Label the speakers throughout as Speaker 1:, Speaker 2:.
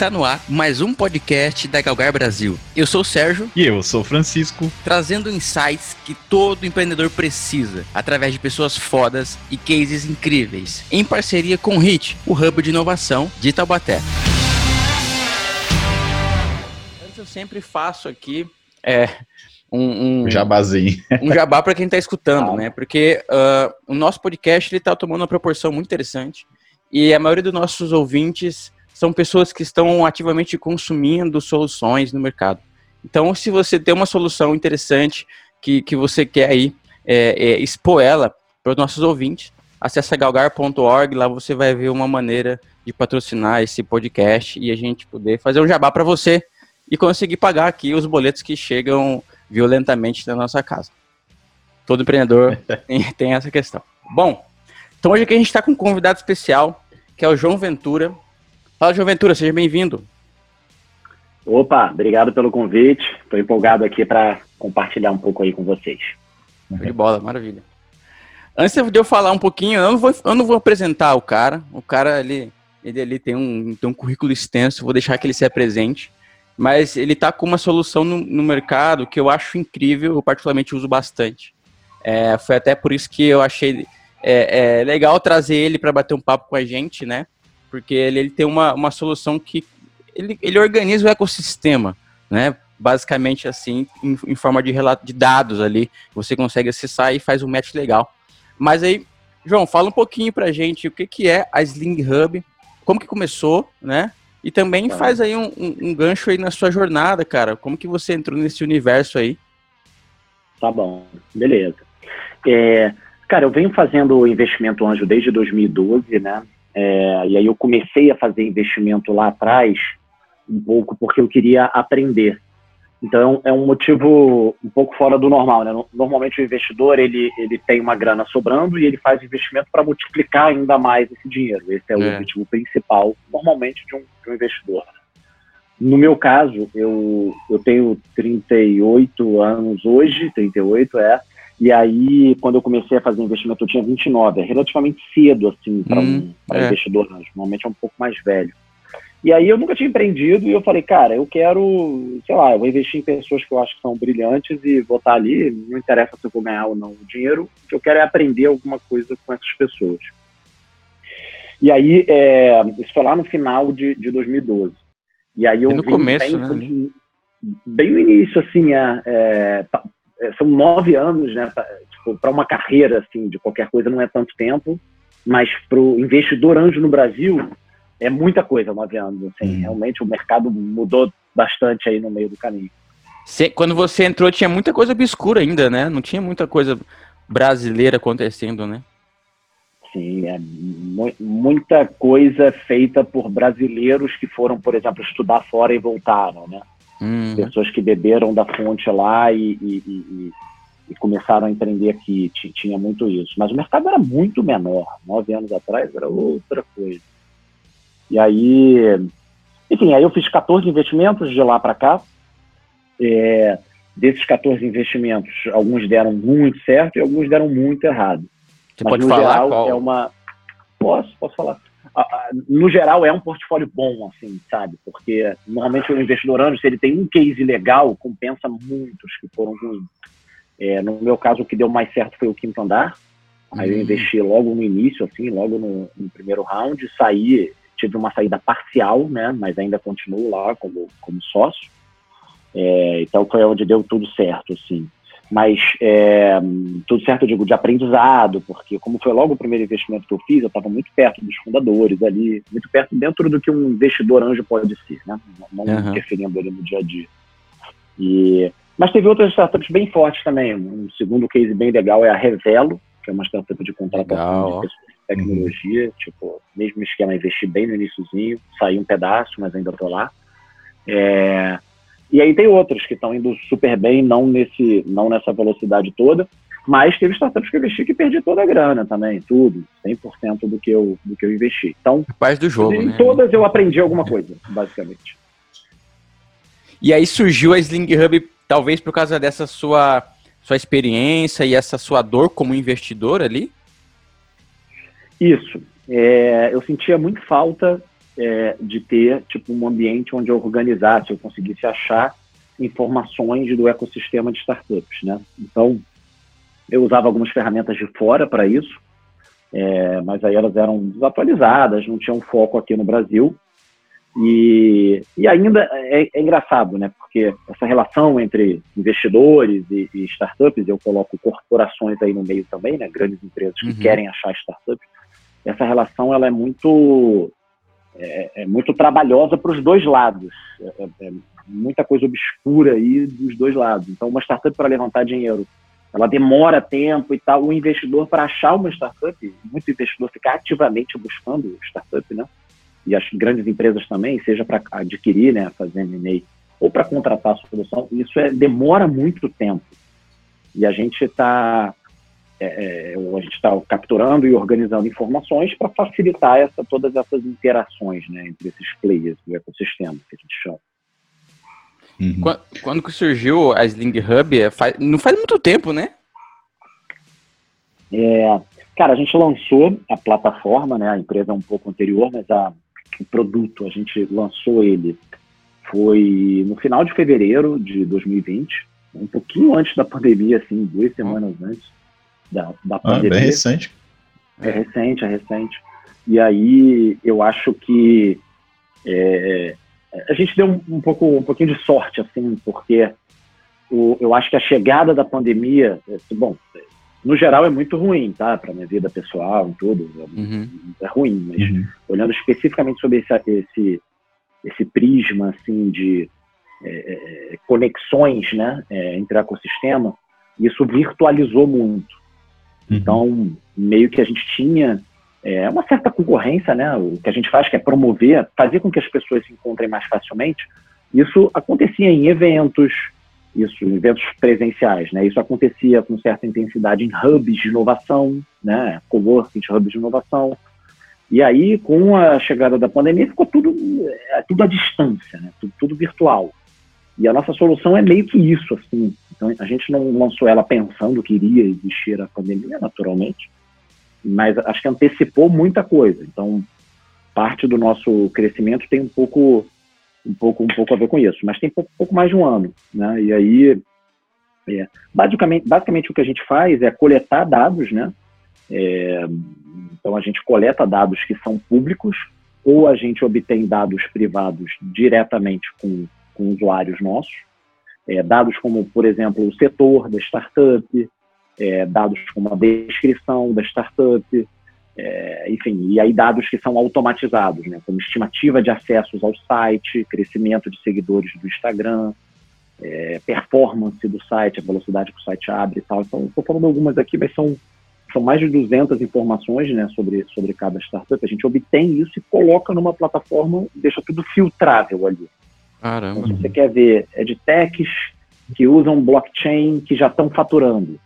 Speaker 1: Está no ar mais um podcast da Galgar Brasil. Eu sou o Sérgio.
Speaker 2: E eu sou o Francisco.
Speaker 1: Trazendo insights que todo empreendedor precisa, através de pessoas fodas e cases incríveis, em parceria com o HIT, o Hub de Inovação de Taubaté. Antes eu sempre faço aqui é, um, um
Speaker 2: jabazinho.
Speaker 1: Um jabá para quem está escutando, né? Porque uh, o nosso podcast está tomando uma proporção muito interessante e a maioria dos nossos ouvintes são pessoas que estão ativamente consumindo soluções no mercado. Então, se você tem uma solução interessante que, que você quer aí é, é, expor ela para os nossos ouvintes, acesse galgar.org, lá você vai ver uma maneira de patrocinar esse podcast e a gente poder fazer um jabá para você e conseguir pagar aqui os boletos que chegam violentamente na nossa casa. Todo empreendedor tem, tem essa questão. Bom, então hoje aqui a gente está com um convidado especial, que é o João Ventura, Fala, João Ventura, seja bem-vindo.
Speaker 3: Opa, obrigado pelo convite. Estou empolgado aqui para compartilhar um pouco aí com vocês.
Speaker 1: De bola, maravilha. Antes de eu falar um pouquinho, eu não vou, eu não vou apresentar o cara. O cara, ele, ele, ele tem, um, tem um currículo extenso, vou deixar que ele se apresente. Mas ele está com uma solução no, no, mercado que eu acho incrível, eu particularmente uso bastante. É, foi até por isso que eu achei é, é legal trazer ele para bater um papo com a gente, né? Porque ele, ele tem uma, uma solução que ele, ele organiza o ecossistema, né? Basicamente assim, em, em forma de relato de dados ali, você consegue acessar e faz um match legal. Mas aí, João, fala um pouquinho pra gente o que, que é a Sling Hub, como que começou, né? E também tá. faz aí um, um, um, gancho aí na sua jornada, cara. Como que você entrou nesse universo aí?
Speaker 3: Tá bom, beleza. É, cara, eu venho fazendo investimento anjo desde 2012, né? É, e aí eu comecei a fazer investimento lá atrás, um pouco porque eu queria aprender. Então é um motivo um pouco fora do normal, né? Normalmente o investidor ele, ele tem uma grana sobrando e ele faz investimento para multiplicar ainda mais esse dinheiro. Esse é, é. o objetivo principal, normalmente, de um, de um investidor. No meu caso, eu, eu tenho 38 anos hoje, 38 é, e aí, quando eu comecei a fazer investimento, eu tinha 29, é relativamente cedo, assim, para hum, um é. investidor, normalmente é um pouco mais velho. E aí eu nunca tinha empreendido e eu falei, cara, eu quero, sei lá, eu vou investir em pessoas que eu acho que são brilhantes e vou estar ali, não interessa se eu vou ganhar ou não o dinheiro, o que eu quero é aprender alguma coisa com essas pessoas. E aí, é, isso foi lá no final de, de 2012. E aí eu
Speaker 1: e no começo,
Speaker 3: bem, né? bem no início, assim, é é, são nove anos, né? Para tipo, uma carreira assim de qualquer coisa não é tanto tempo, mas para o investidor anjo no Brasil é muita coisa, nove anos. Assim, hum. Realmente o mercado mudou bastante aí no meio do caminho.
Speaker 1: quando você entrou tinha muita coisa obscura ainda, né? Não tinha muita coisa brasileira acontecendo, né?
Speaker 3: Sim, é mu muita coisa feita por brasileiros que foram, por exemplo, estudar fora e voltaram, né? Hum. Pessoas que beberam da fonte lá e, e, e, e, começaram a empreender aqui. Tinha muito isso. Mas o mercado era muito menor. Nove anos atrás era outra coisa. E aí, enfim, aí eu fiz 14 investimentos de lá para cá. É, desses 14 investimentos, alguns deram muito certo e alguns deram muito errado.
Speaker 1: Você Mas, pode falar geral, qual?
Speaker 3: é uma. Posso, posso falar no geral, é um portfólio bom, assim, sabe? Porque normalmente o investidor anjo, se ele tem um case legal, compensa muitos que foram ruins. É, no meu caso, o que deu mais certo foi o quinto andar. Aí eu uhum. investi logo no início, assim, logo no, no, primeiro round, saí, tive uma saída parcial, né? Mas ainda continuo lá como, como sócio. É, então foi onde deu tudo certo, assim mas é, tudo certo, eu digo, de aprendizado, porque como foi logo o primeiro investimento que eu fiz, eu estava muito perto dos fundadores ali, muito perto dentro do que um investidor anjo pode ser, né? Não uhum. interferindo ali no dia a dia. E, mas teve outras startups bem fortes também. Um segundo case bem legal é a Revelo, que é uma startup de contratação de tecnologia, uhum. tipo, mesmo esquema, investi bem no iníciozinho, saí um pedaço, mas ainda estou lá. É, e aí tem outros que estão indo super bem, não, nesse, não nessa velocidade toda, mas teve startups que eu investi que perdi toda a grana também, tudo, 100% do que eu, do que eu investi. Então,
Speaker 1: Paz do jogo, em
Speaker 3: né? todas eu aprendi alguma coisa, basicamente.
Speaker 1: E aí surgiu a Sling Hub, talvez por causa dessa sua, sua experiência e essa sua dor como investidor ali?
Speaker 3: Isso. É, eu sentia muito falta é, de ter tipo um ambiente onde eu organizasse, eu conseguisse achar informações do ecossistema de startups, né? Então, eu usava algumas ferramentas de fora para isso, é, mas aí elas eram desatualizadas, não tinham foco aqui no Brasil. E, e ainda é, é, engraçado, né? Porque essa relação entre investidores e, e, startups, eu coloco corporações aí no meio também, né? Grandes empresas que uhum. querem achar startups. Essa relação ela é muito é, é muito trabalhosa para os dois lados. É, é, é, muita coisa obscura aí dos dois lados. Então, uma startup para levantar dinheiro, ela demora tempo e tal. O investidor para achar uma startup, muito investidor fica ativamente buscando startup, né? e as grandes empresas também, seja para adquirir, né, fazer M&A ou para contratar a solução, isso é, demora muito tempo. E a gente está é, é, a gente está capturando e organizando informações para facilitar essa, todas essas interações né, entre esses players do ecossistema que a gente chama.
Speaker 1: Uhum. Quando, quando que surgiu a Sling Hub, é, faz, não faz muito tempo, né?
Speaker 3: É, cara, a gente lançou a plataforma, né? A empresa é um pouco anterior, mas a, o produto, a gente lançou ele foi no final de fevereiro de 2020, um pouquinho antes da pandemia, assim, duas semanas oh. antes da, da pandemia.
Speaker 2: Ah, bem recente.
Speaker 3: É recente, é recente. E aí eu acho que é, a gente deu um, um, pouco, um pouquinho de sorte, assim, porque o, eu acho que a chegada da pandemia, é, bom, no geral é muito ruim, tá? Para minha vida pessoal e tudo. É, uhum. é ruim, mas uhum. olhando especificamente sobre esse, esse, esse prisma assim de é, é conexões, né, é, entre ecossistema, isso virtualizou muito. Uhum. Então, meio que a gente tinha é, uma certa concorrência, né? O que a gente faz que é promover, fazer com que as pessoas se encontrem mais facilmente. Isso acontecia em eventos, isso eventos presenciais, né? Isso acontecia com certa intensidade em hubs de inovação, né? Coworking, hubs de inovação. E aí, com a chegada da pandemia, ficou tudo, é, tudo à distância, né? Tudo, tudo virtual. E a nossa solução é meio que isso, assim. Então, a gente não lançou ela pensando que iria existir a pandemia, naturalmente, mas acho que antecipou muita coisa. Então, parte do nosso crescimento tem um pouco um pouco, um pouco a ver com isso, mas tem pouco, pouco mais de um ano, né? E aí, é, basicamente, basicamente o que a gente faz é coletar dados, né? É, então a gente coleta dados que são públicos ou a gente obtém dados privados diretamente com, com usuários nossos, é, dados como, por exemplo, o setor da startup, é, dados como a descrição da startup, é, enfim, e aí dados que são automatizados, né, como estimativa de acessos ao site, crescimento de seguidores do Instagram, é, performance do site, a velocidade que o site abre e tal. Então, estou falando algumas aqui, mas são, são mais de 200 informações né, sobre, sobre cada startup. A gente obtém isso e coloca numa plataforma, deixa tudo filtrável ali.
Speaker 1: Caramba.
Speaker 3: Então, se você quer ver edtechs que usam blockchain que já estão faturando,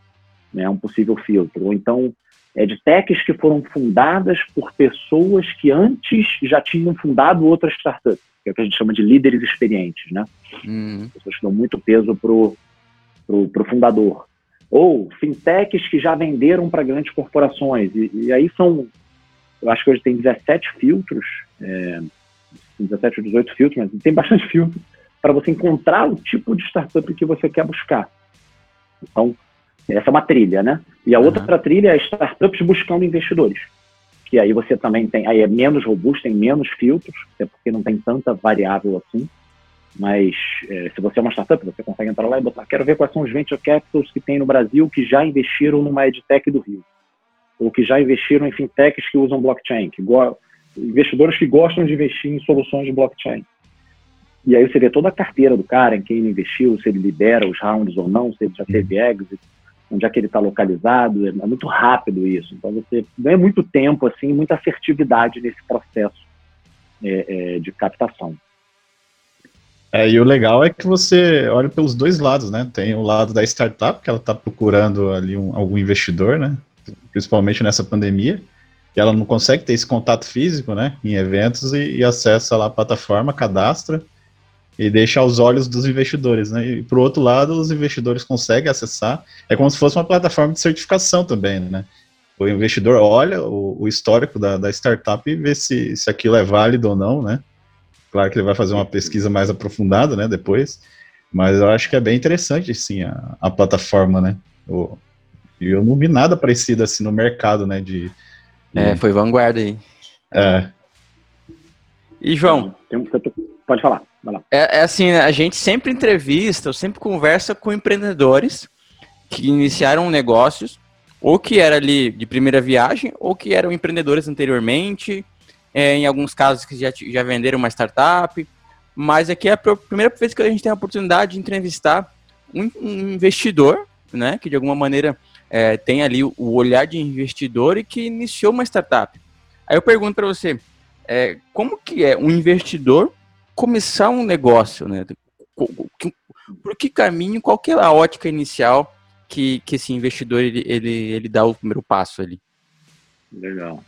Speaker 3: né, um possível filtro. Ou então é, de techs que foram fundadas por pessoas que antes já tinham fundado outras startups, que é o que a gente chama de líderes experientes, né? Uhum. Pessoas que dão muito peso pro, pro, pro fundador. Ou fintechs que já venderam para grandes corporações. E, e, aí são, eu acho que hoje tem 17 filtros, é, 17 ou 18 filtros, mas tem bastante filtro para você encontrar o tipo de startup que você quer buscar. Então, essa é uma trilha, né? E a uhum. outra trilha é startups buscando investidores. Que aí você também tem, aí é menos robusto, tem menos filtros, até porque não tem tanta variável assim. Mas é, se você é uma startup, você consegue entrar lá e botar, quero ver quais são os venture capitals que tem no Brasil que já investiram numa edtech do Rio. Ou que já investiram em fintechs que usam blockchain, que investidores que gostam de investir em soluções de blockchain. E aí você vê toda a carteira do cara, em quem ele investiu, se ele lidera os rounds ou não, se ele já teve exit, onde é que ele está localizado, é, é muito rápido isso. Então você ganha muito tempo, assim, muita assertividade nesse processo é, é, de captação.
Speaker 2: É, e o legal é que você olha pelos dois lados, né? Tem o lado da startup, que ela está procurando ali um, algum investidor, né? Principalmente nessa pandemia, que ela não consegue ter esse contato físico, né? Em eventos e, e acessa lá a plataforma, cadastra e deixa aos olhos dos investidores, né? E por outro lado, os investidores conseguem acessar. É como se fosse uma plataforma de certificação também, né? o investidor olha o, o histórico da, da, startup e vê se, se aquilo é válido ou não, né? Claro que ele vai fazer uma pesquisa mais aprofundada, né, depois, mas eu acho que é bem interessante, sim, a, a plataforma, né? E eu não vi nada parecido assim no mercado, né, de...
Speaker 1: É, foi vanguarda aí.
Speaker 2: É.
Speaker 1: E, João?
Speaker 3: Pode falar.
Speaker 1: É, é, assim, a gente sempre entrevista, ou sempre conversa com empreendedores que iniciaram negócios, ou que era ali de primeira viagem, ou que eram empreendedores anteriormente, é, em alguns casos que já, já venderam uma startup. Mas aqui é a primeira vez que a gente tem a oportunidade de entrevistar um, um investidor, né, que de alguma maneira é, tem ali o olhar de investidor e que iniciou uma startup. Aí eu pergunto para você, é, como que é um investidor começar um negócio, né? Por que caminho, qual que é a ótica inicial que, que esse investidor ele, ele, ele dá o primeiro passo ali?
Speaker 3: Legal.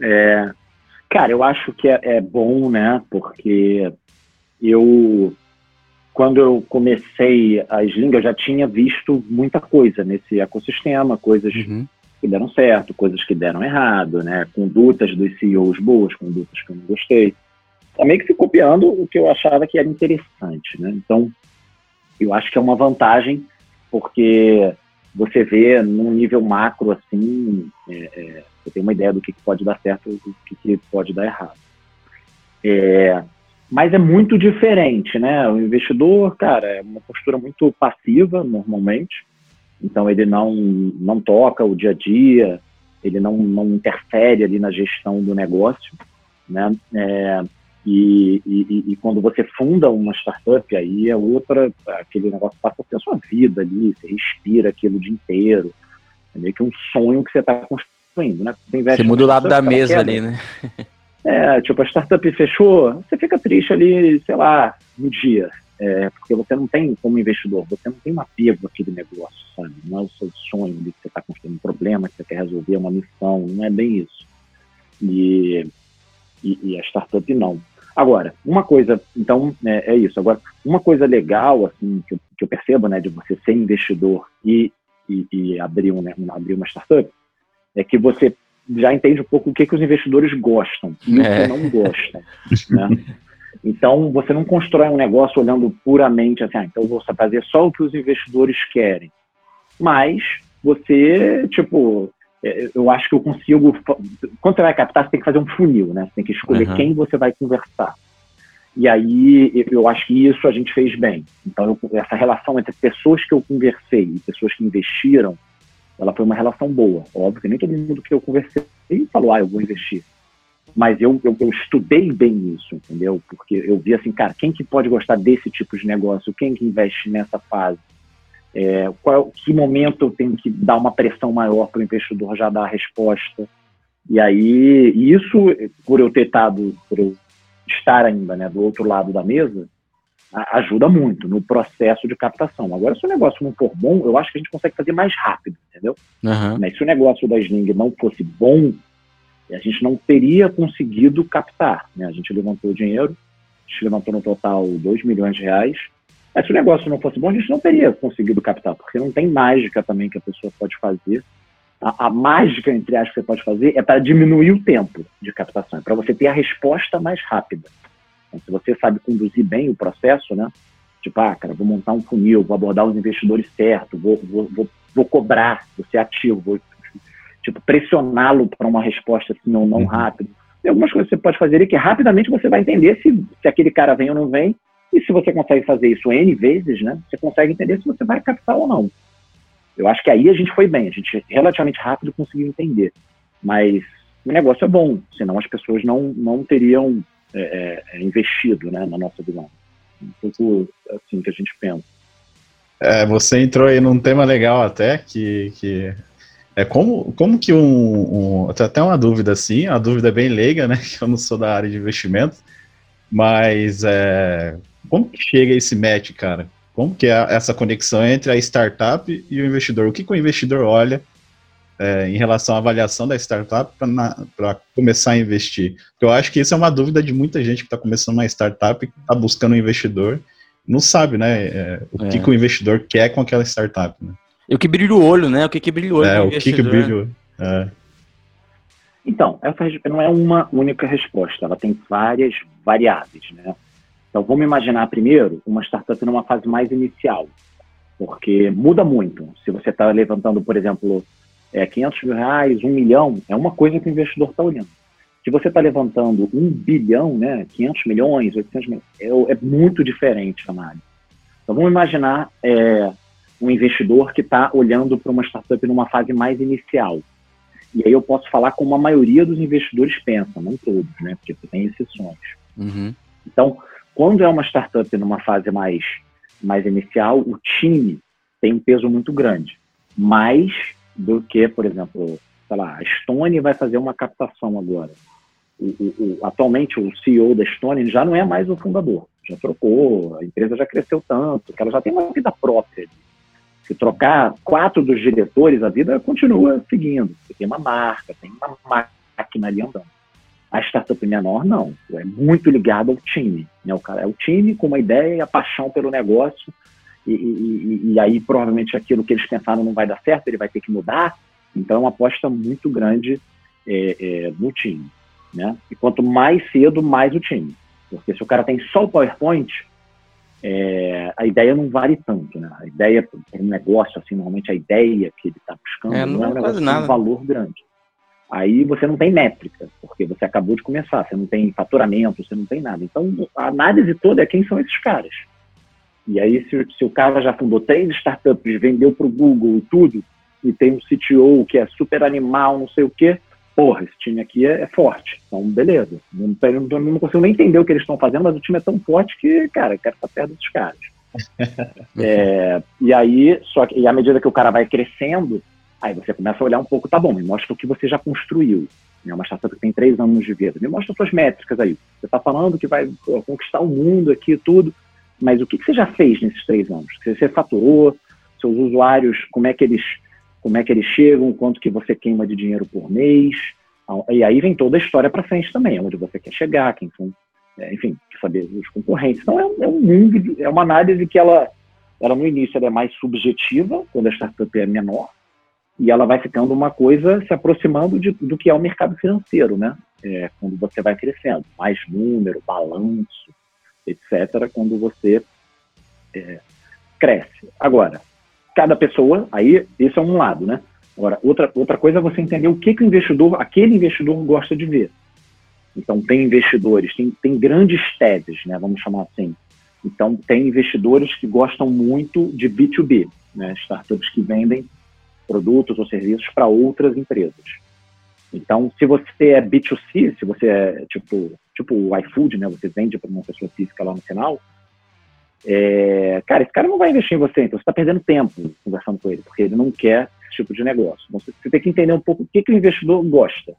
Speaker 3: É, cara, eu acho que é, é bom, né? Porque eu, quando eu comecei a Sling, eu já tinha visto muita coisa nesse ecossistema, coisas uhum. que deram certo, coisas que deram errado, né? Condutas dos CEOs boas, condutas que eu não gostei meio que fui copiando o que eu achava que era interessante, né? Então, eu acho que é uma vantagem, porque você vê num nível macro, assim, é, é, você tem uma ideia do que pode dar certo e do que pode dar errado. É, mas é muito diferente, né? O investidor, cara, é uma postura muito passiva, normalmente. Então, ele não, não toca o dia a dia, ele não, não interfere ali na gestão do negócio, né? É, e, e, e, quando você funda uma startup, aí é outra, aquele negócio passa a ser a sua vida ali, você respira aquilo o dia inteiro. É meio que um sonho que você está construindo, né?
Speaker 1: Você, você muda o lado da mesa ali, né?
Speaker 3: É, tipo, a startup fechou, você fica triste ali, sei lá, no dia. É, porque você não tem, como investidor, você não tem um apego àquele negócio, sabe? Não é o seu sonho de que você está construindo um problema, que você quer resolver uma missão, não é bem isso. E, e, e a startup não. Agora, uma coisa, então, é, é, isso. Agora, uma coisa legal, assim, que eu, que eu percebo, né, de você ser investidor e, e, e abrir, um, né, abrir uma startup, é que você já entende um pouco o que, que os investidores gostam e é. o que não gostam. Né? Então, você não constrói um negócio olhando puramente assim, ah, então eu vou fazer só o que os investidores querem. Mas você, tipo, é, eu acho que eu consigo. Quando você vai captar, você tem que fazer um funil, né? Você tem que escolher uhum. quem você vai conversar. E aí eu acho que isso a gente fez bem. Então, eu, essa relação entre pessoas que eu conversei e pessoas que investiram, ela foi uma relação boa. Óbvio que nem todo mundo que eu conversei falou, ah, eu vou investir. Mas eu, eu, eu, estudei bem isso, entendeu? Porque eu vi assim, cara, quem que pode gostar desse tipo de negócio? Quem que investe nessa fase? É, qual, que momento eu tenho que dar uma pressão maior para o investidor já dar a resposta? E aí, isso, por eu ter estado, por eu estar ainda né, do outro lado da mesa, ajuda muito no processo de captação. Agora, se o negócio não for bom, eu acho que a gente consegue fazer mais rápido, entendeu? Uhum. Mas se o negócio da Sling não fosse bom, a gente não teria conseguido captar. Né? A gente levantou dinheiro, a gente levantou no total 2 milhões de reais, mas se o negócio não fosse bom, a gente não teria conseguido captar, porque não tem mágica também que a pessoa pode fazer. A, a mágica, entre aspas, que você pode fazer é para diminuir o tempo de captação, é para você ter a resposta mais rápida. Então, se você sabe conduzir bem o processo, né? Tipo, ah, cara, vou montar um funil, vou abordar os investidores certos, vou, vou, vou, vou cobrar, vou ser ativo, vou tipo, pressioná-lo para uma resposta assim ou não uhum. rápida. Tem algumas coisas que você pode fazer e que rapidamente você vai entender se, se aquele cara vem ou não vem e se você consegue fazer isso N vezes, né, você consegue entender se você vai captar ou não. Eu acho que aí a gente foi bem, a gente relativamente rápido conseguiu entender. Mas o negócio é bom, senão as pessoas não, não teriam é, é, investido né, na nossa visão. Um pouco assim que a gente pensa.
Speaker 2: É, você entrou aí num tema legal até, que, que é como, como que um, um. Até uma dúvida assim, a dúvida é bem leiga, né? Que eu não sou da área de investimento, mas é, como que chega esse match, cara? Como que é essa conexão entre a startup e o investidor? O que, que o investidor olha é, em relação à avaliação da startup para começar a investir? Eu acho que isso é uma dúvida de muita gente que está começando uma startup e está buscando um investidor, não sabe, né, é, o é. que, que o investidor quer com aquela startup, né?
Speaker 1: E o que brilha o olho, né? O que, que brilha o olho
Speaker 2: é, o que, que brilha o olho. É.
Speaker 3: Então, essa não é uma única resposta, ela tem várias variáveis, né? Então, vamos imaginar primeiro uma startup numa fase mais inicial, porque muda muito. Se você está levantando, por exemplo, é, 500 mil reais, um milhão, é uma coisa que o investidor está olhando. Se você está levantando um bilhão, né, 500 milhões, 800 milhões, é, é muito diferente a análise. Então, vamos imaginar é, um investidor que está olhando para uma startup numa fase mais inicial. E aí eu posso falar como a maioria dos investidores pensa, não todos, né? Porque tem exceções. Uhum. Então, quando é uma startup numa fase mais, mais inicial, o time tem um peso muito grande. Mais do que, por exemplo, sei lá, a Stone vai fazer uma captação agora. O, o, o, atualmente, o CEO da Stone já não é mais o fundador. Já trocou, a empresa já cresceu tanto, que ela já tem uma vida própria. Se trocar quatro dos diretores, a vida continua seguindo. Você tem uma marca, tem uma máquina ali andando. A startup menor, não. É muito ligado ao time. Né? O cara é o time com uma ideia e a paixão pelo negócio. E, e, e, aí, provavelmente, aquilo que eles pensaram não vai dar certo, ele vai ter que mudar. Então, é uma aposta muito grande é, é, no time. Né? E quanto mais cedo, mais o time. Porque se o cara tem só o PowerPoint, é, a ideia não vale tanto, né? A ideia para um negócio, assim, normalmente a ideia que ele está buscando é, não, não é um negócio um valor grande. Aí você não tem métrica, porque você acabou de começar, você não tem faturamento, você não tem nada. Então, a análise toda é quem são esses caras. E aí, se, se o cara já fundou três startups, vendeu para o Google e tudo, e tem um CTO que é super animal, não sei o quê, porra, esse time aqui é, é forte. Então, beleza. Não, não, não, consigo nem entender o que eles estão fazendo, mas o time é tão forte que, cara, eu quero estar perto desses caras. é, e aí, só que, e à medida que o cara vai crescendo, aí você começa a olhar um pouco, tá bom, me mostra o que você já construiu. É uma startup que tem três anos de vida. Me mostra suas métricas aí. Você está falando que vai pô, conquistar o mundo aqui e tudo, mas o que, que você já fez nesses três anos? Você faturou, seus usuários, como é que eles como é que eles chegam, quanto que você queima de dinheiro por mês. E aí vem toda a história para frente também, onde você quer chegar, quem são, é, enfim, saber os concorrentes. Então é, é, um mundo, é uma análise que ela, ela no início ela é mais subjetiva, quando a startup é menor, e ela vai ficando uma coisa se aproximando de, do que é o mercado financeiro, né? É, quando você vai crescendo, mais número, balanço, etc., quando você é, cresce. Agora, cada pessoa, aí esse é um lado, né? Agora, outra, outra coisa é você entender o que, que o investidor, aquele investidor gosta de ver. Então, tem investidores, tem, tem grandes teses, né? Vamos chamar assim. Então, tem investidores que gostam muito de B2B, né? Startups que vendem produtos ou serviços para outras empresas. Então, se você é B2C, se você é tipo, tipo o iFood, né? Você vende para uma pessoa física lá no final, é, cara, esse cara não vai investir em você, então você está perdendo tempo conversando com ele, porque ele não quer esse tipo de negócio. Então, você, tem que entender um pouco o que, que o investidor gosta.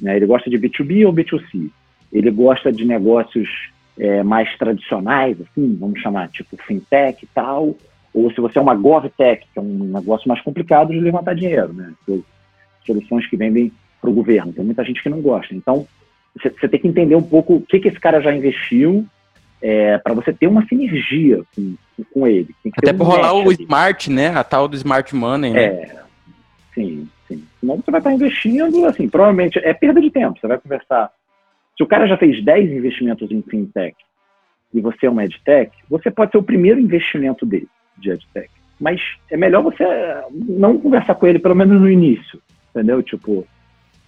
Speaker 3: Né? Ele gosta de B2B ou B2C? Ele gosta de negócios é, mais tradicionais, assim, vamos chamar, tipo fintech e tal, ou se você é uma GovTech, que é um negócio mais complicado de levantar dinheiro, né? Soluções que vendem para o governo. Tem muita gente que não gosta. Então, você, você tem que entender um pouco o que, que esse cara já investiu é, para você ter uma sinergia com, com ele.
Speaker 1: Até para rolar o smart, né? A tal do smart money, né?
Speaker 3: É, sim, sim. Senão você vai estar investindo, assim, provavelmente é perda de tempo. Você vai conversar. Se o cara já fez 10 investimentos em fintech e você é uma edtech, você pode ser o primeiro investimento dele, de edtech. Mas é melhor você não conversar com ele, pelo menos no início, entendeu? Tipo,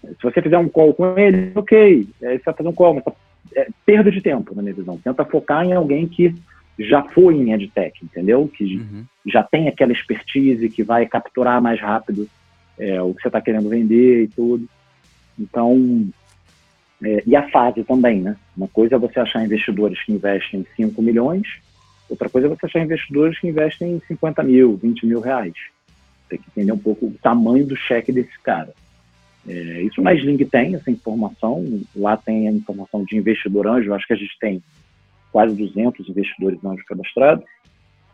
Speaker 3: se você fizer um call com ele, ok, aí você vai fazer um call, mas tá é, perda de tempo, na minha visão. Tenta focar em alguém que já foi em EdTech, entendeu? Que uhum. já tem aquela expertise, que vai capturar mais rápido é, o que você está querendo vender e tudo. Então, é, e a fase também, né? Uma coisa é você achar investidores que investem 5 milhões, outra coisa é você achar investidores que investem 50 mil, 20 mil reais. Tem que entender um pouco o tamanho do cheque desse cara. É, isso na Sling tem essa informação, lá tem a informação de investidor anjo, acho que a gente tem quase 200 investidores anjos cadastrados,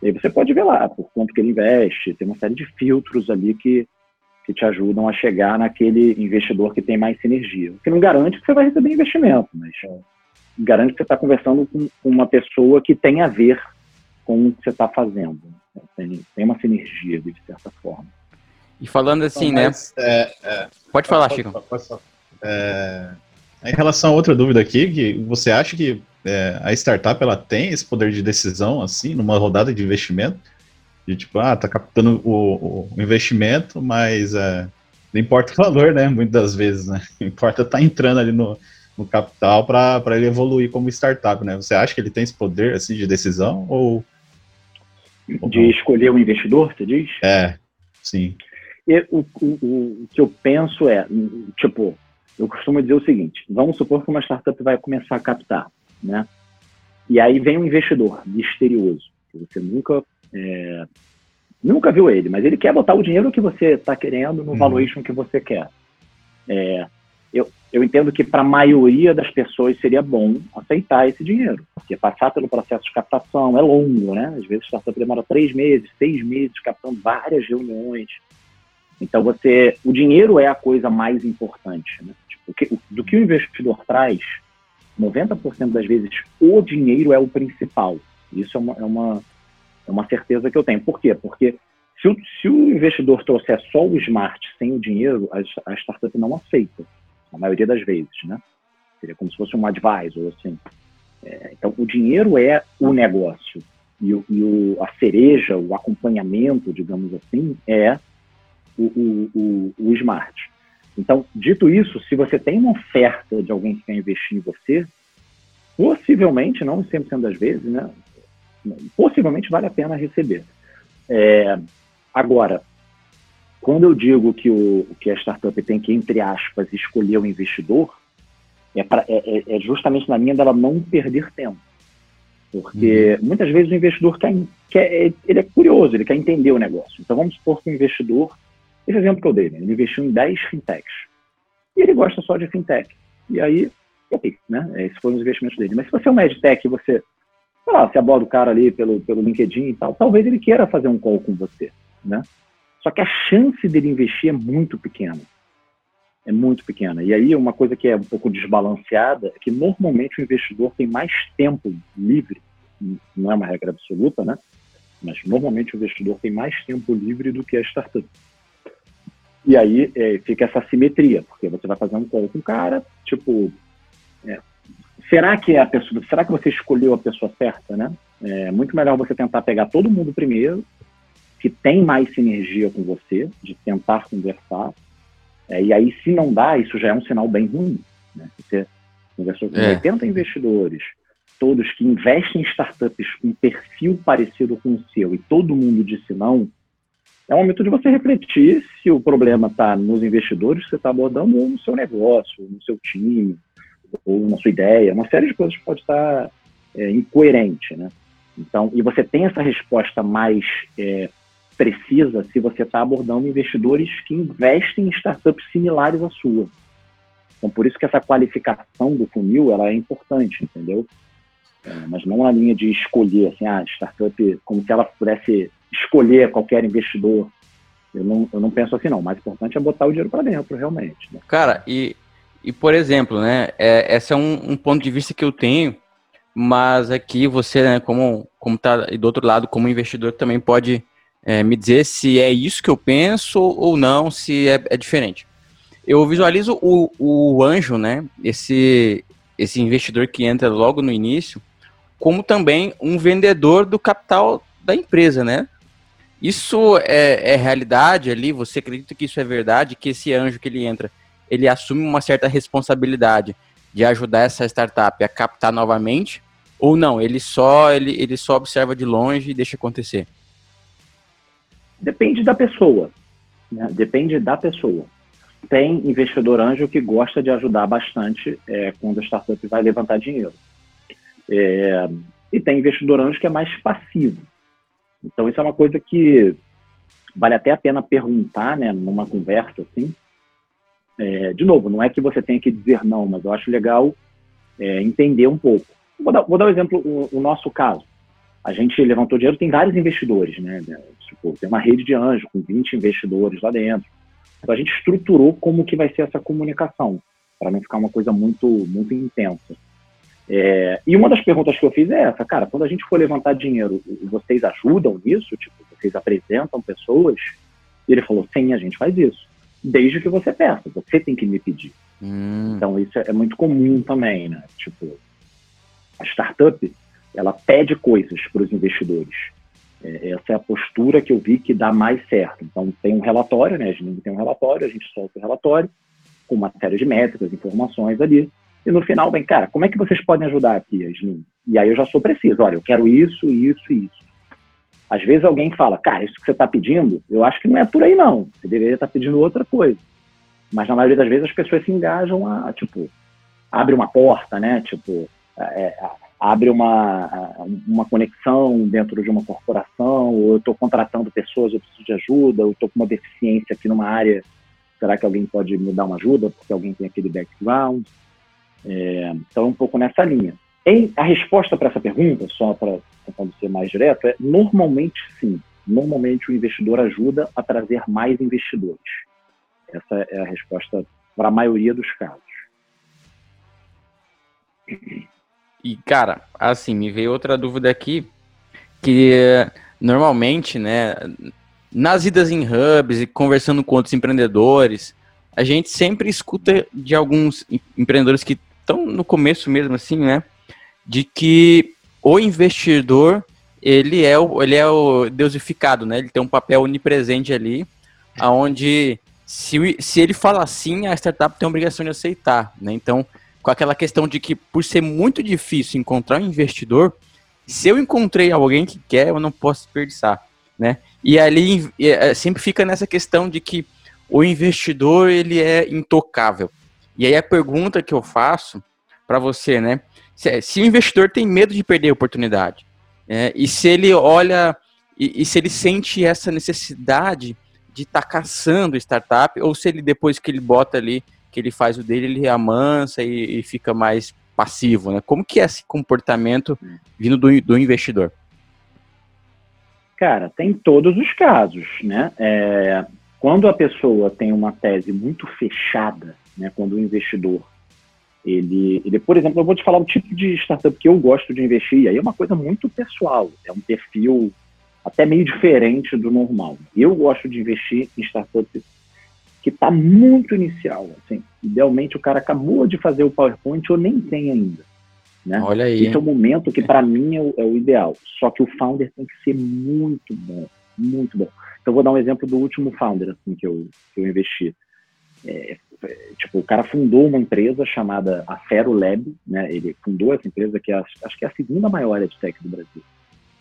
Speaker 3: e aí você pode ver lá por quanto que ele investe, tem uma série de filtros ali que, que te ajudam a chegar naquele investidor que tem mais sinergia. O que não garante que você vai receber investimento, mas é, garante que você está conversando com, uma pessoa que tem a ver com o que você está fazendo. Tem, tem uma sinergia de certa forma.
Speaker 1: E falando assim, então, mas, né? É, é, pode falar, pode, Chico. Pode, pode,
Speaker 2: é, em relação a outra dúvida aqui, que você acha que é, a startup ela tem esse poder de decisão, assim, numa rodada de investimento? De tipo, ah, tá captando o, o investimento, mas é, não importa o valor, né? Muitas das vezes, né? Importa estar tá entrando ali no, no capital para ele evoluir como startup, né? Você acha que ele tem esse poder assim de decisão ou
Speaker 3: de escolher o um investidor, você diz?
Speaker 2: É, sim.
Speaker 3: E, o, o, o, que eu penso é, tipo, eu costumo dizer o seguinte: vamos supor que uma startup vai começar a captar, né? E aí vem um investidor misterioso, que você nunca é, nunca viu ele, mas ele quer botar o dinheiro que você está querendo no uhum. valuation que você quer. É, eu, eu entendo que para a maioria das pessoas seria bom aceitar esse dinheiro, porque passar pelo processo de captação é longo, né? Às vezes a startup demora três meses, seis meses, captando várias reuniões. Então você, o dinheiro é a coisa mais importante, né? Tipo, do que o investidor traz, 90% das vezes o dinheiro é o principal. Isso é uma, é uma, é uma certeza que eu tenho. Por quê? Porque se o, se o investidor trouxer só o smart sem o dinheiro, a, a startup não aceita na maioria das vezes, né? Seria como se fosse um advisor, assim. É, então, o dinheiro é o negócio e, o, e o, a cereja, o acompanhamento, digamos assim, é o, o, o, smart. Então, dito isso, se você tem uma oferta de alguém que quer investir em você, possivelmente, não 100% das vezes, né? Possivelmente vale a pena receber. É, agora, quando eu digo que, o, que a startup tem que, entre aspas, escolher o investidor, é, pra, é, é, é justamente na linha dela não perder tempo. Porque uhum. muitas vezes o investidor quer, quer, ele é curioso, ele quer entender o negócio. Então vamos supor que o investidor, esse exemplo que eu dei, né, ele investiu em 10 fintechs. E ele gosta só de fintech. E aí, ok, né? Esses foram os investimentos dele. Mas se você é um edtech e você, sei lá, aborda o cara ali pelo, pelo LinkedIn e tal, talvez ele queira fazer um call com você, né? Só que a chance dele investir é muito pequena. É muito pequena. E aí, uma coisa que é um pouco desbalanceada é que normalmente o investidor tem mais tempo livre, não é uma regra absoluta, né? Mas normalmente o investidor tem mais tempo livre do que a startup. E aí é, fica essa simetria, porque você vai fazer um call com o cara, tipo, é, será que é a pessoa, será que você escolheu a pessoa certa, né? É muito melhor você tentar pegar todo mundo primeiro que tem mais sinergia com você, de tentar conversar. É, e aí, se não dá, isso já é um sinal bem ruim. Né? Você conversou com é. 80 investidores, todos que investem em startups com um perfil parecido com o seu, e todo mundo disse não, é o momento de você refletir se o problema está nos investidores que você está abordando ou no seu negócio, no seu time, ou na sua ideia. Uma série de coisas pode estar é, incoerente, né? Então, e você tem essa resposta mais é, precisa se você está abordando investidores que investem em startups similares à sua. Então, por isso que essa qualificação do funil ela é importante, entendeu? É, mas não na linha de escolher, assim, a ah, startup, como se ela pudesse escolher qualquer investidor. Eu não, eu não penso assim, não. O mais importante é botar o dinheiro para dentro, realmente. Né?
Speaker 1: Cara, e, e por exemplo, né, é, esse é um, um ponto de vista que eu tenho, mas aqui você, né, como, como tá do outro lado, como investidor, também pode é, me dizer se é isso que eu penso ou não, se é, é diferente. Eu visualizo o, o anjo, né, esse, esse investidor que entra logo no início, como também um vendedor do capital da empresa, né? Isso é, é, realidade ali? Você acredita que isso é verdade? Que esse anjo que ele entra, ele assume uma certa responsabilidade de ajudar essa startup a captar novamente? Ou não? Ele só ele, ele só observa de longe e deixa acontecer?
Speaker 3: Depende da pessoa. Né? Depende da pessoa. Tem investidor anjo que gosta de ajudar bastante é, quando a startup vai levantar dinheiro. É, e tem investidor anjo que é mais passivo. Então, isso é uma coisa que vale até a pena perguntar né, numa conversa assim. É, de novo, não é que você tenha que dizer não, mas eu acho legal é, entender um pouco. Vou dar, vou dar um exemplo, o, o nosso caso a gente levantou dinheiro, tem vários investidores, né? Tipo, tem uma rede de anjos com 20 investidores lá dentro. Então a gente estruturou como que vai ser essa comunicação, para não ficar uma coisa muito, muito intensa. É, e uma das perguntas que eu fiz é essa, cara, quando a gente for levantar dinheiro, vocês ajudam nisso? Tipo, vocês apresentam pessoas? E ele falou, sim, a gente faz isso. Desde que você peça, você tem que me pedir.
Speaker 1: Hum.
Speaker 3: Então isso é muito comum também, né? Tipo, a startup, ela pede coisas para os investidores. É, essa é a postura que eu vi que dá mais certo. Então tem um relatório, né? A gente tem um relatório, a gente solta o relatório com uma série de métricas, informações ali. E no final, vem, cara, como é que vocês podem ajudar aqui, Yasmin? E aí eu já sou preciso, olha, eu quero isso, isso e isso. Às vezes alguém fala, cara, isso que você está pedindo, eu acho que não é por aí não. Você deveria estar tá pedindo outra coisa. Mas na maioria das vezes as pessoas se engajam a, tipo, abre uma porta, né? Tipo, é, abre uma, uma conexão dentro de uma corporação, ou eu estou contratando pessoas, eu preciso de ajuda, ou estou com uma deficiência aqui numa área, será que alguém pode me dar uma ajuda, porque alguém tem aquele background? É, então, um pouco nessa linha. Em, a resposta para essa pergunta, só para ser mais direto, é normalmente sim. Normalmente o investidor ajuda a trazer mais investidores. Essa é a resposta para a maioria dos casos.
Speaker 1: E, cara, assim, me veio outra dúvida aqui, que normalmente, né, nas idas em hubs e conversando com outros empreendedores, a gente sempre escuta de alguns empreendedores que estão no começo mesmo, assim, né, de que o investidor, ele é o, ele é o deusificado, né, ele tem um papel onipresente ali, aonde se, se ele fala assim, a startup tem a obrigação de aceitar, né, então com aquela questão de que, por ser muito difícil encontrar um investidor, se eu encontrei alguém que quer, eu não posso desperdiçar, né? E ali é, sempre fica nessa questão de que o investidor ele é intocável. E aí a pergunta que eu faço para você, né? Se, se, o investidor tem medo de perder a oportunidade, é, e se ele olha e, e, se ele sente essa necessidade de estar tá caçando startup, ou se ele depois que ele bota ali que ele faz o dele, ele amansa e, e fica mais passivo, né? Como que é esse comportamento vindo do, do investidor?
Speaker 3: Cara, tem todos os casos, né? É, quando a pessoa tem uma tese muito fechada, né? Quando o investidor ele, ele, por exemplo, eu vou te falar o tipo de startup que eu gosto de investir, aí é uma coisa muito pessoal, é um perfil até meio diferente do normal. Eu gosto de investir em startups que está muito inicial. Assim. Idealmente, o cara acabou de fazer o PowerPoint ou nem tem ainda. Né?
Speaker 1: Olha aí.
Speaker 3: Esse é o momento que, para mim, é o, é o, ideal. Só que o founder tem que ser muito bom, muito bom. Então, vou dar um exemplo do último founder assim, que, eu, que eu investi. É, tipo, o cara fundou uma empresa chamada Afero Lab, né? Ele fundou essa empresa que é, acho que é a segunda maior edtech do Brasil.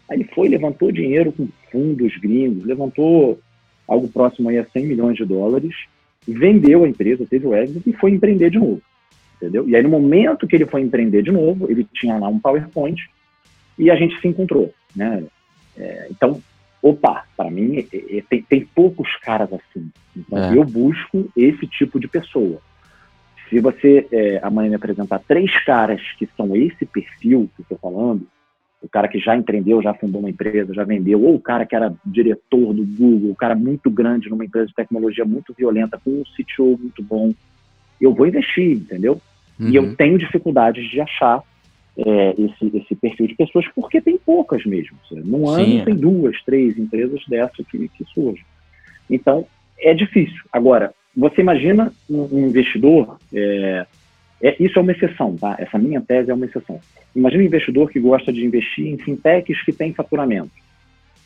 Speaker 3: Aí ele foi, levantou dinheiro com fundos gringos, levantou algo próximo aí a 100 milhões de dólares, vendeu a empresa, teve o exit e foi empreender de novo. Entendeu? E aí, no momento que ele foi empreender de novo, ele tinha lá um PowerPoint e a gente se encontrou. Né? É, então, opa, para mim, é, é, tem, tem, poucos caras assim. Então, é. eu busco esse tipo de pessoa. Se você é, amanhã me apresentar três caras que são esse perfil que eu estou falando, o cara que já empreendeu, já fundou uma empresa, já vendeu, ou o cara que era diretor do Google, o cara muito grande numa empresa de tecnologia muito violenta, com um CTO muito bom, eu vou investir, entendeu? Uhum. E eu uhum. tenho dificuldades de achar é, esse, esse perfil de pessoas, porque tem poucas mesmo. Num ano Sim, é. tem duas, três empresas dessas que, que surgem. Então, é difícil. Agora, você imagina um, um investidor é, é, isso é uma exceção, tá? Essa minha tese é uma exceção. Imagina um investidor que gosta de investir em fintechs que têm faturamento.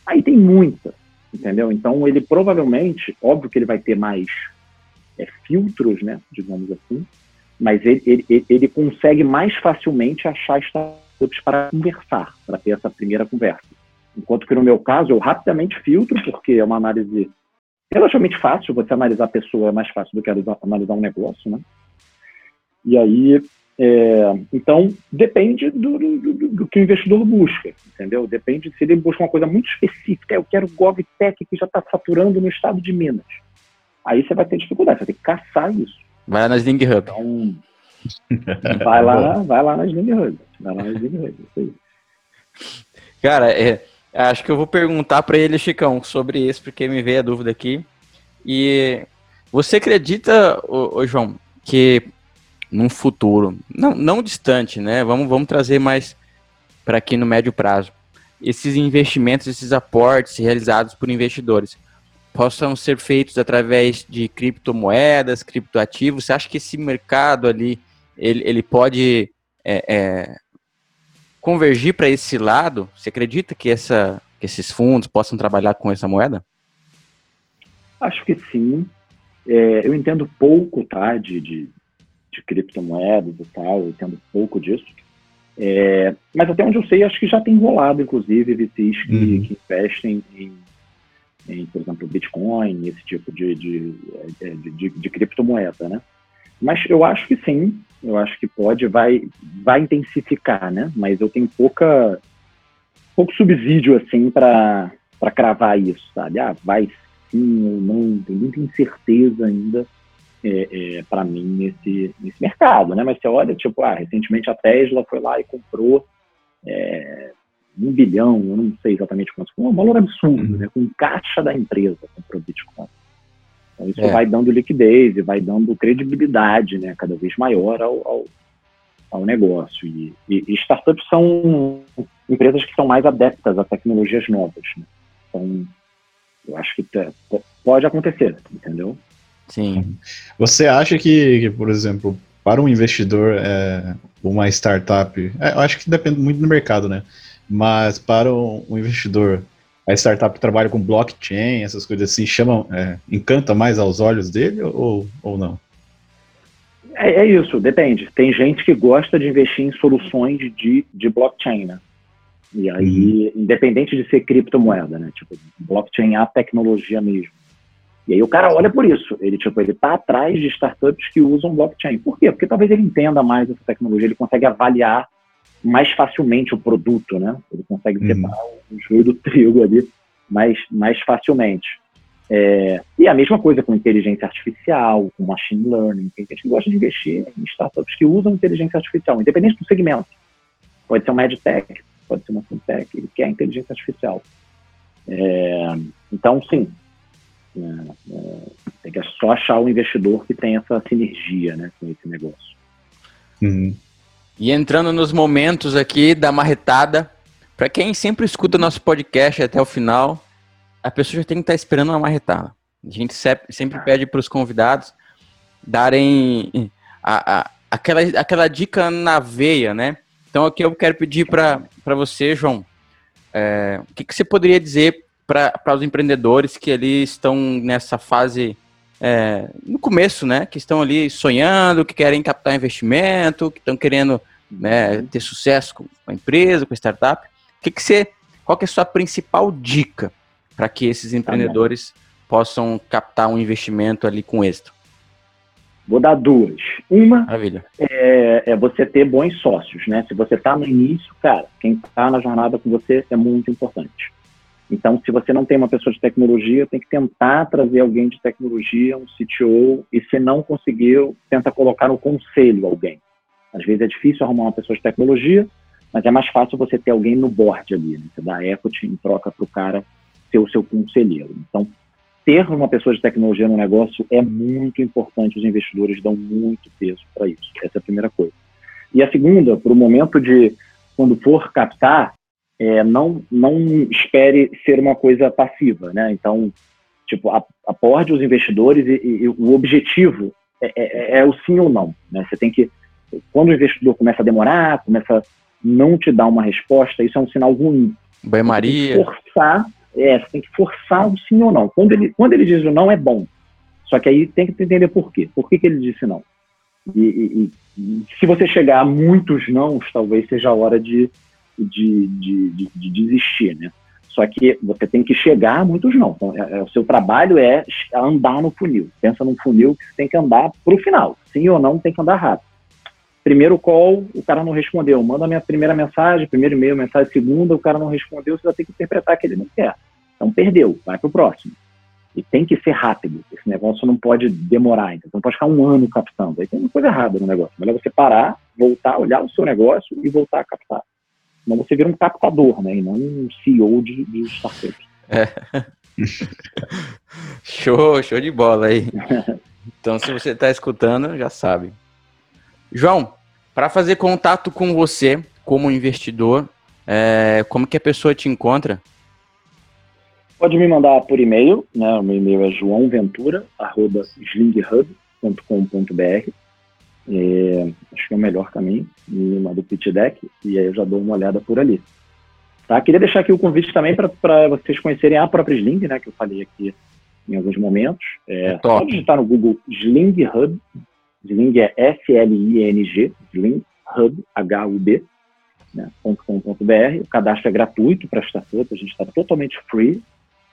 Speaker 3: Aí tem muita, entendeu? Então ele provavelmente, óbvio que ele vai ter mais é, filtros, né, digamos assim, mas ele, ele, ele consegue mais facilmente achar startups para conversar, para ter essa primeira conversa. Enquanto que no meu caso eu rapidamente filtro, porque é uma análise relativamente fácil, você analisar a pessoa é mais fácil do que analisar um negócio, né? E aí, é, então, depende do, do, do, do, que o investidor busca, entendeu? Depende se ele busca uma coisa muito específica. Eu quero GovTech que já está faturando no estado de Minas. Aí você vai ter dificuldade, você vai ter que caçar isso.
Speaker 1: Vai lá na Sling Hub.
Speaker 3: Então, vai lá, vai lá na Sling Hub. Vai lá na Sling Hub, isso aí.
Speaker 1: Cara, é, acho que eu vou perguntar para ele, Chicão, sobre isso, porque me veio a dúvida aqui. E você acredita, ô, ô João, que num futuro, não, não distante, né? Vamos, vamos trazer mais para aqui no médio prazo. Esses investimentos, esses aportes realizados por investidores possam ser feitos através de criptomoedas, criptoativos. Você acha que esse mercado ali ele, ele pode é, é, convergir para esse lado? Você acredita que, essa, que esses fundos possam trabalhar com essa moeda?
Speaker 3: Acho que sim. É, eu entendo pouco, tá, de, de, de, criptomoedas e tal, eu entendo pouco disso. É, mas até onde eu sei, acho que já tem rolado, inclusive, VCs que, uhum. que investem em, em, por exemplo, Bitcoin, esse tipo de, de, de, de, criptomoeda, né? Mas eu acho que sim, eu acho que pode, vai, vai intensificar, né? Mas eu tenho pouca, pouco subsídio, assim, para cravar isso, sabe? Ah, vai sim ou não, tem muita incerteza ainda é, é, para mim nesse, nesse mercado, né? Mas você olha, tipo, ah, recentemente a Tesla foi lá e comprou é, um bilhão, eu não sei exatamente quanto, um valor absurdo, né? Com caixa da empresa comprou Bitcoin. Então isso é. vai dando liquidez e vai dando credibilidade, né? Cada vez maior ao, ao, ao negócio. E, e, e, startups são empresas que são mais adeptas a tecnologias novas. Né? Então, eu acho que pode acontecer, entendeu?
Speaker 1: Sim.
Speaker 2: Você acha que, que por exemplo, para um investidor, é, uma startup, é, eu acho que depende muito do mercado, né? Mas para um, um investidor, a startup trabalha com blockchain, essas coisas assim, chama, é, encanta mais aos olhos dele ou, ou não?
Speaker 3: É, é, isso, depende. Tem gente que gosta de investir em soluções de, de blockchain, né? E aí, uhum. independente de ser criptomoeda, né? Tipo, blockchain é a tecnologia mesmo. E aí o cara olha por isso. Ele, tipo, ele tá atrás de startups que usam blockchain. Por quê? Porque talvez ele entenda mais essa tecnologia, ele consegue avaliar mais facilmente o produto, né? Ele consegue uhum. separar o joio do trigo ali mais, mais facilmente. É, e a mesma coisa com inteligência artificial, com machine learning. Tem gente que gosta de investir em startups que usam inteligência artificial, independente do segmento. Pode ser uma edtech, pode ser uma fintech, ele quer inteligência artificial. É, então, sim, é, é, tem que só achar o investidor que tem essa sinergia né, com esse negócio.
Speaker 1: Uhum. E entrando nos momentos aqui da marretada, para quem sempre escuta nosso podcast até o final, a pessoa já tem que estar tá esperando uma marretada. A gente sempre pede para os convidados darem a, a, aquela, aquela dica na veia, né? Então aqui eu quero pedir para você, João, é, o que, que você poderia dizer para os empreendedores que ali estão nessa fase é, no começo, né? Que estão ali sonhando, que querem captar investimento, que estão querendo né, ter sucesso com a empresa, com a startup. Que, que você, qual que é a sua principal dica para que esses tá empreendedores tá possam captar um investimento ali com êxito?
Speaker 3: Vou dar duas. Uma é, é, você ter bons sócios, né? Se você está no início, cara, quem está na jornada com você é muito importante. Então, se você não tem uma pessoa de tecnologia, tem que tentar trazer alguém de tecnologia, um CTO, e se não conseguiu, tenta colocar no conselho alguém. Às vezes é difícil arrumar uma pessoa de tecnologia, mas é mais fácil você ter alguém no board ali, né? Você dá equity em troca para o cara ser o seu conselheiro. Então, ter uma pessoa de tecnologia no negócio é muito importante, os investidores dão muito peso para isso. Essa é a primeira coisa. E a segunda, para o momento de, quando for captar, é, não, não espere ser uma coisa passiva, né? Então, tipo, aporte os investidores e, e, e o objetivo é, é, é, o sim ou não, né? Você tem que, quando o investidor começa a demorar, começa a não te dar uma resposta, isso é um sinal ruim.
Speaker 1: Banho-maria.
Speaker 3: Forçar, é, você tem que forçar o sim ou não. Quando ele, quando ele diz o não, é bom. Só que aí tem que entender por quê. Por que, que ele disse não? E, e, e se você chegar a muitos não, talvez seja a hora de de, de, de, de desistir, né? Só que você tem que chegar muitos não. Então, é, é, o seu trabalho é andar no funil. Pensa num funil que você tem que andar para o final. Sim ou não, tem que andar rápido. Primeiro call, o cara não respondeu. Manda a minha primeira mensagem, primeiro e-mail, mensagem segunda, o cara não respondeu, você vai ter que interpretar que ele não quer. Então perdeu, vai para o próximo. E tem que ser rápido. Esse negócio não pode demorar. Então não pode ficar um ano captando. Aí tem uma coisa errada no negócio. Melhor você parar, voltar, olhar o seu negócio e voltar a captar. Senão você vira um captador, né? E não um CEO de, de startups. É.
Speaker 1: show, show de bola aí. Então, se você está escutando, já sabe. João, para fazer contato com você como investidor, é, como que a pessoa te encontra?
Speaker 3: Pode me mandar por e-mail, né? O meu e-mail é joãoventura.slinghub.com.br. É, acho que é o melhor caminho. Me manda o pitch deck e aí eu já dou uma olhada por ali. Tá? Queria deixar aqui o convite também para vocês conhecerem a própria Sling, né? Que eu falei aqui em alguns momentos. É, só digitar no Google Sling Hub. Sling é S-L-I-N-G, Sling Hub, H-U-B, né, .com.br. O cadastro é gratuito para startup, a gente está totalmente free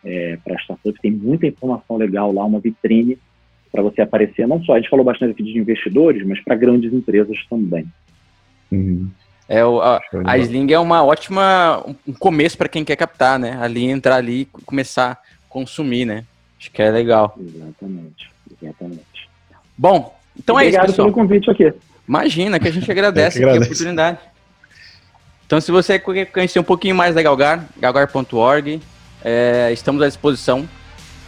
Speaker 3: é, para startup. Tem muita informação legal lá, uma vitrine para você aparecer. Não só, a gente falou bastante aqui de investidores, mas para grandes empresas também.
Speaker 1: Uhum. É, o, a, a Sling é uma ótima um começo para quem quer captar, né? Ali entrar ali e começar a consumir, né? Acho que é legal.
Speaker 3: Exatamente, exatamente.
Speaker 1: Bom, então Obrigado é isso, pessoal.
Speaker 3: pelo convite aqui.
Speaker 1: Imagina, que a gente agradece a oportunidade. Então, se você quer conhecer um pouquinho mais da Galgar, galgar.org, é, estamos à disposição.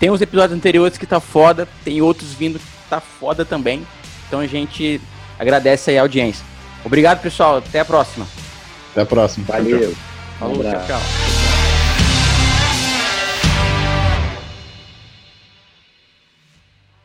Speaker 1: Tem os episódios anteriores que tá foda, tem outros vindo que tá foda também. Então a gente agradece aí a audiência. Obrigado, pessoal. Até a próxima.
Speaker 2: Até a próxima.
Speaker 3: Valeu.
Speaker 1: Falou, tchau, tchau.